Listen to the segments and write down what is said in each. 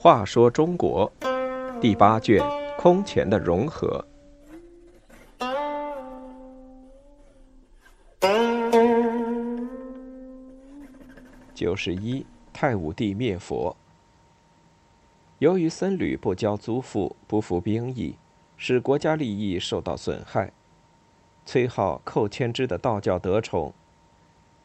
话说中国第八卷空前的融合。九十一，太武帝灭佛。由于僧侣不交租赋、不服兵役，使国家利益受到损害。崔浩、寇谦之的道教得宠，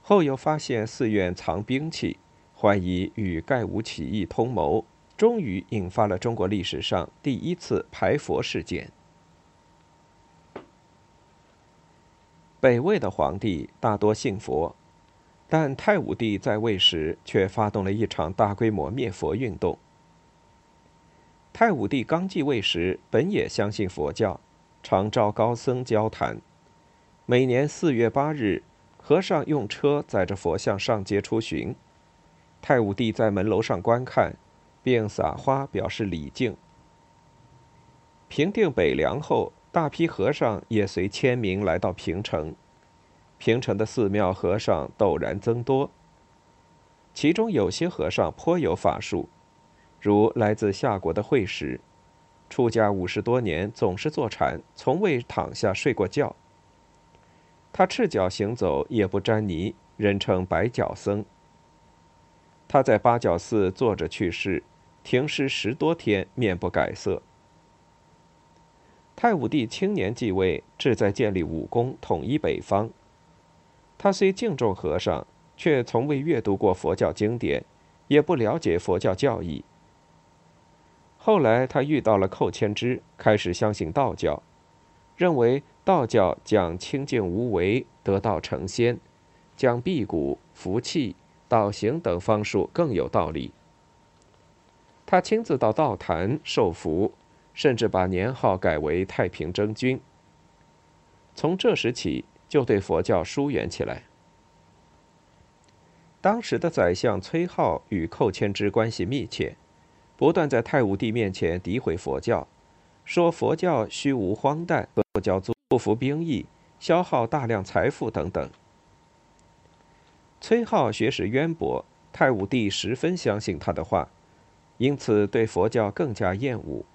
后又发现寺院藏兵器，怀疑与盖武起义通谋，终于引发了中国历史上第一次排佛事件。北魏的皇帝大多信佛，但太武帝在位时却发动了一场大规模灭佛运动。太武帝刚继位时，本也相信佛教，常召高僧交谈。每年四月八日，和尚用车载着佛像上街出巡，太武帝在门楼上观看，并撒花表示礼敬。平定北凉后，大批和尚也随千名来到平城，平城的寺庙和尚陡然增多。其中有些和尚颇有法术。如来自夏国的慧石，出家五十多年，总是坐禅，从未躺下睡过觉。他赤脚行走，也不沾泥，人称白脚僧。他在八角寺坐着去世，停尸十多天，面不改色。太武帝青年继位，志在建立武功，统一北方。他虽敬重和尚，却从未阅读过佛教经典，也不了解佛教教义。后来，他遇到了寇谦之，开始相信道教，认为道教讲清净无为、得道成仙，讲辟谷、服气、道行等方术更有道理。他亲自到道坛受福，甚至把年号改为太平真君。从这时起，就对佛教疏远起来。当时的宰相崔浩与寇谦之关系密切。不断在太武帝面前诋毁佛教，说佛教虚无荒诞，不教租不服兵役，消耗大量财富等等。崔浩学识渊博，太武帝十分相信他的话，因此对佛教更加厌恶。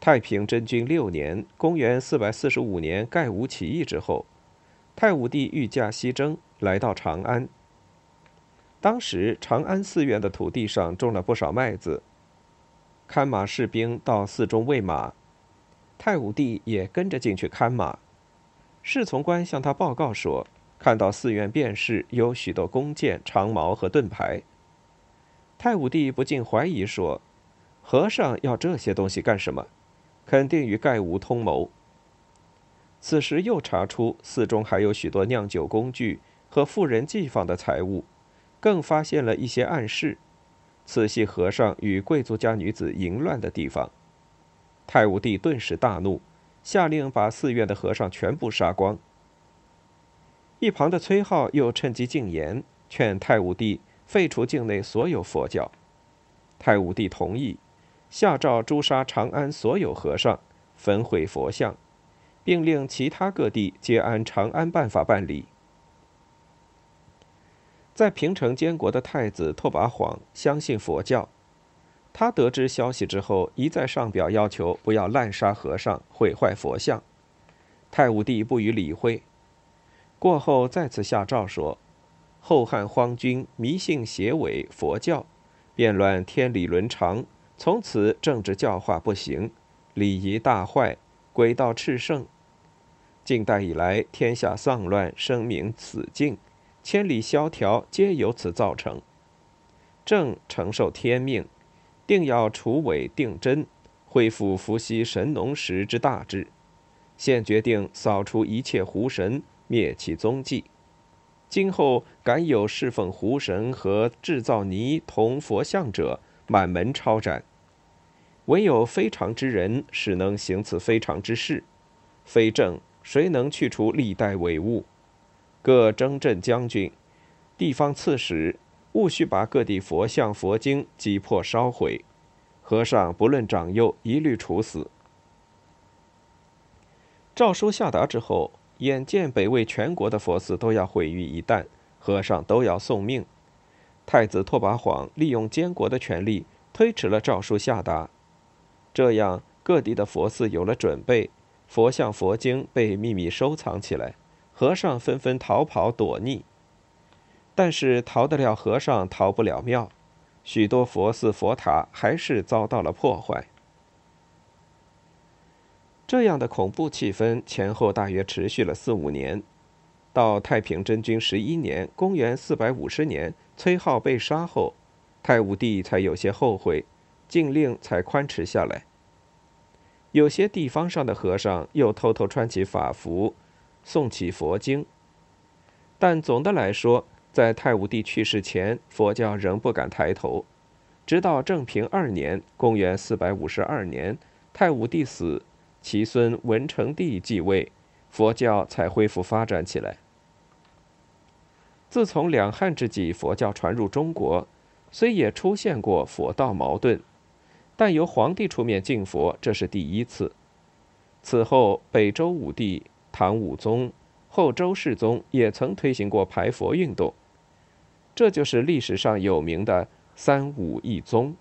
太平真君六年（公元445年）盖吴起义之后，太武帝御驾西征，来到长安。当时长安寺院的土地上种了不少麦子，看马士兵到寺中喂马，太武帝也跟着进去看马。侍从官向他报告说，看到寺院便是有许多弓箭、长矛和盾牌。太武帝不禁怀疑说：“和尚要这些东西干什么？肯定与盖武通谋。”此时又查出寺中还有许多酿酒工具和富人寄放的财物。更发现了一些暗示，此系和尚与贵族家女子淫乱的地方。太武帝顿时大怒，下令把寺院的和尚全部杀光。一旁的崔浩又趁机进言，劝太武帝废除境内所有佛教。太武帝同意，下诏诛杀长安所有和尚，焚毁佛像，并令其他各地皆按长安办法办理。在平城监国的太子拓跋晃相信佛教，他得知消息之后，一再上表要求不要滥杀和尚、毁坏佛像。太武帝不予理会。过后再次下诏说：“后汉荒君迷信邪伪佛教，变乱天理伦常，从此政治教化不行，礼仪大坏，鬼道炽盛。近代以来，天下丧乱，生民死尽。”千里萧条，皆由此造成。正承受天命，定要除伪定真，恢复伏羲神农时之大治。现决定扫除一切狐神，灭其踪迹。今后敢有侍奉狐神和制造泥铜佛像者，满门抄斩。唯有非常之人，使能行此非常之事。非正，谁能去除历代伪物？各征镇将军、地方刺史，务须把各地佛像、佛经击破烧毁。和尚不论长幼，一律处死。诏书下达之后，眼见北魏全国的佛寺都要毁于一旦，和尚都要送命，太子拓跋晃利用监国的权力，推迟了诏书下达。这样，各地的佛寺有了准备，佛像、佛经被秘密收藏起来，和尚纷纷逃跑躲匿。但是，逃得了和尚，逃不了庙，许多佛寺、佛塔还是遭到了破坏。这样的恐怖气氛前后大约持续了四五年，到太平真君十一年（公元四百五十年），崔浩被杀后，太武帝才有些后悔，禁令才宽弛下来。有些地方上的和尚又偷偷穿起法服，诵起佛经。但总的来说，在太武帝去世前，佛教仍不敢抬头，直到正平二年（公元四百五十二年），太武帝死。其孙文成帝继位，佛教才恢复发展起来。自从两汉之际，佛教传入中国，虽也出现过佛道矛盾，但由皇帝出面敬佛，这是第一次。此后，北周武帝、唐武宗、后周世宗也曾推行过排佛运动，这就是历史上有名的“三武一宗”。